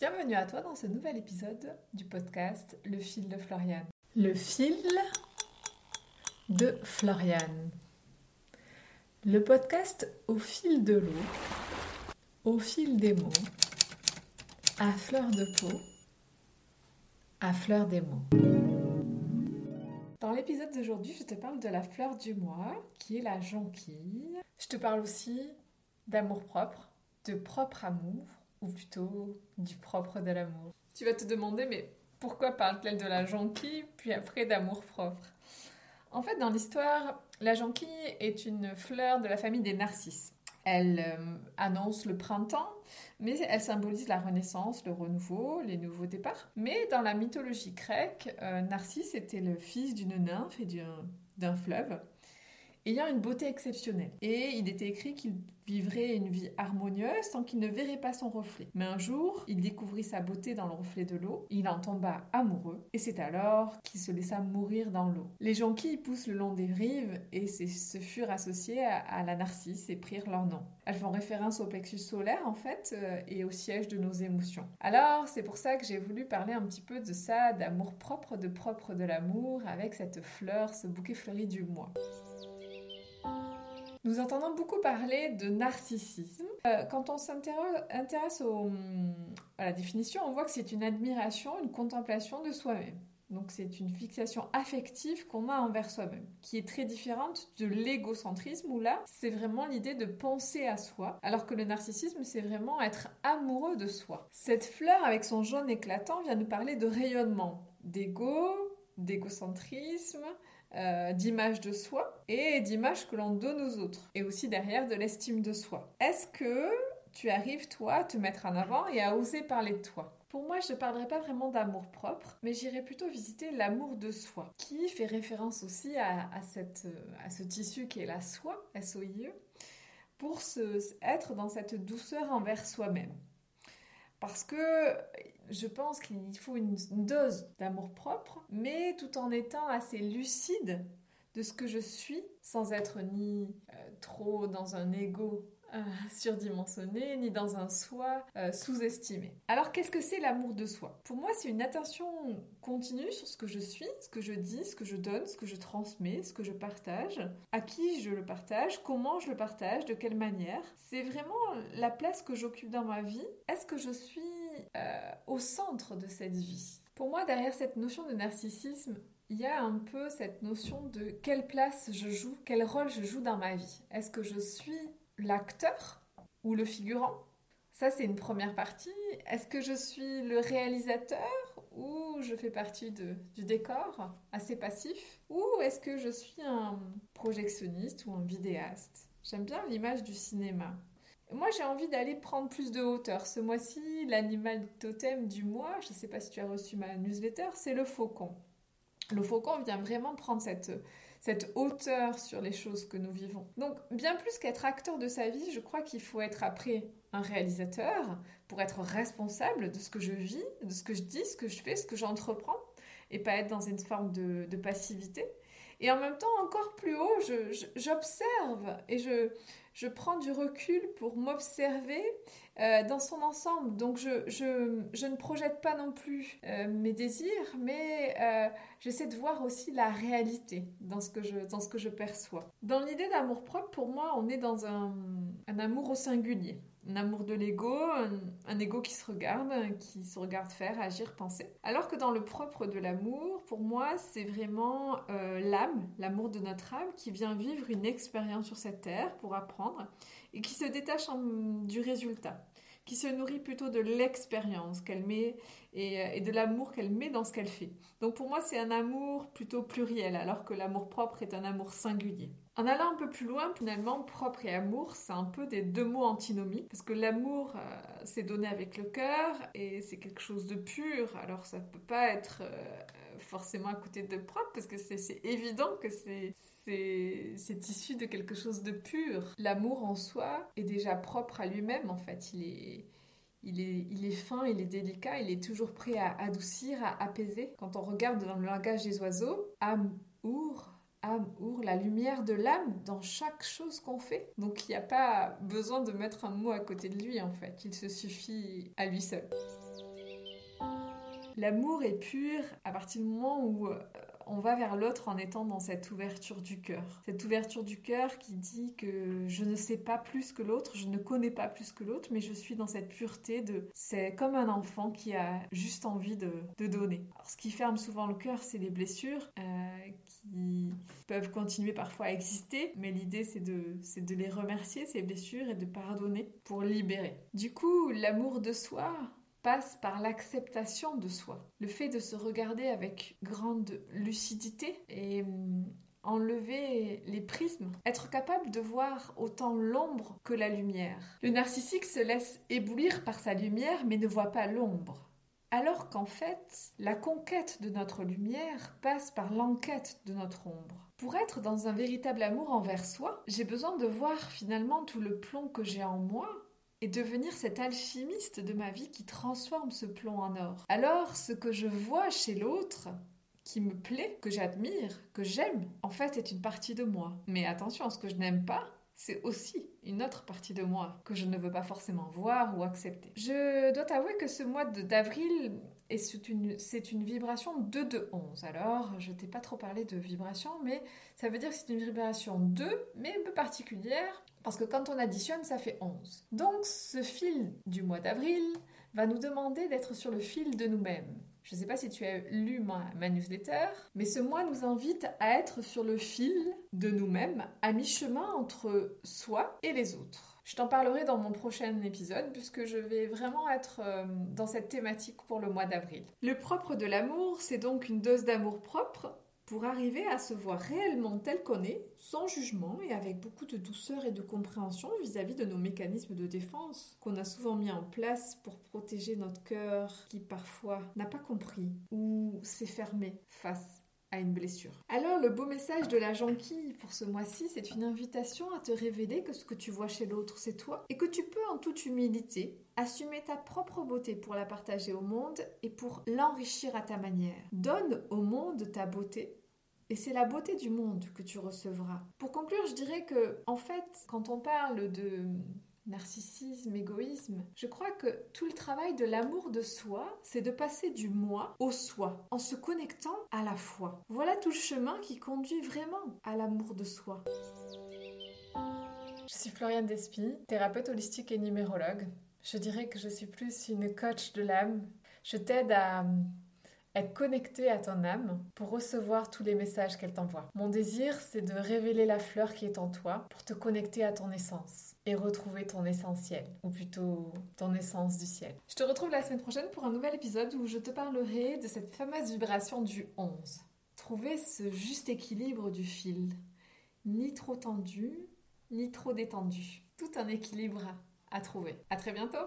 Bienvenue à toi dans ce nouvel épisode du podcast Le fil de Floriane. Le fil de Floriane. Le podcast au fil de l'eau, au fil des mots, à fleur de peau, à fleur des mots. Dans l'épisode d'aujourd'hui, je te parle de la fleur du mois, qui est la jonquille. Je te parle aussi d'amour propre, de propre amour, ou plutôt du propre de l'amour. Tu vas te demander, mais pourquoi parle-t-elle de la jonquille, puis après d'amour propre? En fait, dans l'histoire, la jonquille est une fleur de la famille des narcisses. Elle euh, annonce le printemps, mais elle symbolise la renaissance, le renouveau, les nouveaux départs. Mais dans la mythologie grecque, euh, Narcisse était le fils d'une nymphe et d'un fleuve ayant une beauté exceptionnelle. Et il était écrit qu'il vivrait une vie harmonieuse tant qu'il ne verrait pas son reflet. Mais un jour, il découvrit sa beauté dans le reflet de l'eau, il en tomba amoureux, et c'est alors qu'il se laissa mourir dans l'eau. Les jonquilles poussent le long des rives et se furent associées à, la narcisse et prirent leur nom. Elles font référence au plexus solaire en fait euh, et au siège de nos émotions. Alors c'est pour ça que j'ai voulu parler un petit peu de ça, d'amour propre, de propre de l'amour, avec cette fleur, ce bouquet fleuri du mois. Nous entendons beaucoup parler de narcissisme. Euh, quand on s'intéresse à la définition, on voit que c'est une admiration, une contemplation de soi-même. Donc c'est une fixation affective qu'on a envers soi-même, qui est très différente de l'égocentrisme, où là, c'est vraiment l'idée de penser à soi, alors que le narcissisme, c'est vraiment être amoureux de soi. Cette fleur, avec son jaune éclatant, vient nous parler de rayonnement, d'ego, d'égocentrisme, euh, d'image de soi et d'image que l'on donne aux autres. Et aussi derrière de l'estime de soi. Est-ce que tu arrives, toi, à te mettre en avant et à oser parler de toi? Pour moi, je ne parlerai pas vraiment d'amour propre, mais j'irai plutôt visiter l'amour de soi, qui fait référence aussi à, cette, à ce tissu qui est la soie, S-O-I-E, pour se, être dans cette douceur envers soi-même. Parce que je pense qu'il faut une dose d'amour propre, mais tout en étant assez lucide de ce que je suis, sans être ni euh, trop dans un ego euh, surdimensionné, ni dans un soi euh, sous-estimé. Alors qu'est-ce que c'est l'amour de soi? Pour moi, c'est une attention continue sur ce que je suis, ce que je dis, ce que je donne, ce que je transmets, ce que je partage, à qui je le partage, comment je le partage, de quelle manière. C'est vraiment la place que j'occupe dans ma vie. Est-ce que je suis euh, au centre de cette vie? Pour moi, derrière cette notion de narcissisme, il y a un peu cette notion de quelle place je joue, quel rôle je joue dans ma vie. Est-ce que je suis l'acteur ou le figurant? Ça, c'est une première partie. Est-ce que je suis le réalisateur ou je fais partie de, du décor assez passif? Ou est-ce que je suis un projectionniste ou un vidéaste? J'aime bien l'image du cinéma. Moi, j'ai envie d'aller prendre plus de hauteur. Ce mois-ci, l'animal totem du mois, je ne sais pas si tu as reçu ma newsletter, c'est le faucon. Le faucon vient vraiment prendre cette, cette hauteur sur les choses que nous vivons. Donc, bien plus qu'être acteur de sa vie, je crois qu'il faut être après un réalisateur pour être responsable de ce que je vis, de ce que je dis, ce que je fais, ce que j'entreprends, et pas être dans une forme de, de passivité. Et en même temps, encore plus haut, j'observe et je, je prends du recul pour m'observer euh, dans son ensemble. Donc je, je, je, ne projette pas non plus euh, mes désirs, mais euh, j'essaie de voir aussi la réalité dans ce que je, dans ce que je perçois. Dans l'idée d'amour propre, pour moi, on est dans un, un amour au singulier un amour de l'ego, un, ego qui se regarde, qui se regarde faire, agir, penser. Alors que dans le propre de l'amour, pour moi, c'est vraiment euh, l'âme, l'amour de notre âme, qui vient vivre une expérience sur cette terre pour apprendre et qui se détache du résultat qui se nourrit plutôt de l'expérience qu'elle met et, euh, et de l'amour qu'elle met dans ce qu'elle fait. Donc pour moi, c'est un amour plutôt pluriel, alors que l'amour propre est un amour singulier. En allant un peu plus loin, finalement, propre et amour, c'est un peu des deux mots antinomiques, parce que l'amour, euh, c'est donné avec le cœur, et c'est quelque chose de pur, alors ça ne peut pas être euh, forcément à côté de propre, parce que c'est évident que c'est c'est issu de quelque chose de pur. L'amour en soi est déjà propre à lui-même, en fait. Il est, fin, il est délicat, il est toujours prêt à adoucir, à apaiser. Quand on regarde dans le langage des oiseaux, amour, amour, la lumière de l'âme dans chaque chose qu'on fait. Donc il n'y a pas besoin de mettre un mot à côté de lui, en fait. Il se suffit à lui seul. L'amour est pur à partir du moment où euh, on va vers l'autre en étant dans cette ouverture du cœur. Cette ouverture du cœur qui dit que je ne sais pas plus que l'autre, je ne connais pas plus que l'autre, mais je suis dans cette pureté de... C'est comme un enfant qui a juste envie de, donner. Alors, ce qui ferme souvent le cœur, c'est les blessures euh, qui peuvent continuer parfois à exister, mais l'idée c'est de, c'est de les remercier, ces blessures, et de pardonner pour libérer. Du coup, l'amour de soi, passe par l'acceptation de soi, le fait de se regarder avec grande lucidité et hum, enlever les prismes, être capable de voir autant l'ombre que la lumière. Le narcissique se laisse éblouir par sa lumière mais ne voit pas l'ombre. Alors qu'en fait, la conquête de notre lumière passe par l'enquête de notre ombre. Pour être dans un véritable amour envers soi, j'ai besoin de voir finalement tout le plomb que j'ai en moi et devenir cet alchimiste de ma vie qui transforme ce plomb en or. Alors, ce que je vois chez l'autre, qui me plaît, que j'admire, que j'aime, en fait, est une partie de moi. Mais attention, ce que je n'aime pas, c'est aussi une autre partie de moi que je ne veux pas forcément voir ou accepter. Je dois t'avouer que ce mois d'avril c'est une, vibration 2 de 11. Alors, je t'ai pas trop parlé de vibration, mais ça veut dire que c'est une vibration 2, mais un peu particulière, parce que quand on additionne, ça fait 11. Donc, ce fil du mois d'avril va nous demander d'être sur le fil de nous-mêmes. Je ne sais pas si tu as lu ma, newsletter, mais ce mois nous invite à être sur le fil de nous-mêmes, à mi-chemin entre soi et les autres. Je t'en parlerai dans mon prochain épisode puisque je vais vraiment être euh, dans cette thématique pour le mois d'avril. Le propre de l'amour, c'est donc une dose d'amour propre pour arriver à se voir réellement tel qu'on est, sans jugement et avec beaucoup de douceur et de compréhension vis-à-vis de nos mécanismes de défense qu'on a souvent mis en place pour protéger notre cœur qui parfois n'a pas compris ou s'est fermé face une blessure. Alors le beau message de la jonquille pour ce mois-ci, c'est une invitation à te révéler que ce que tu vois chez l'autre, c'est toi, et que tu peux en toute humilité assumer ta propre beauté pour la partager au monde et pour l'enrichir à ta manière. Donne au monde ta beauté et c'est la beauté du monde que tu recevras. Pour conclure, je dirais que, en fait, quand on parle de narcissisme, égoïsme, je crois que tout le travail de l'amour de soi, c'est de passer du moi au soi, en se connectant à la foi. Voilà tout le chemin qui conduit vraiment à l'amour de soi. Je suis Floriane Despy, thérapeute holistique et numérologue. Je dirais que je suis plus une coach de l'âme. Je t'aide à être connecté à ton âme pour recevoir tous les messages qu'elle t'envoie. Mon désir, c'est de révéler la fleur qui est en toi pour te connecter à ton essence et retrouver ton essentiel, ou plutôt ton essence du ciel. Je te retrouve la semaine prochaine pour un nouvel épisode où je te parlerai de cette fameuse vibration du 11. Trouver ce juste équilibre du fil, ni trop tendu, ni trop détendu. Tout un équilibre à trouver. À très bientôt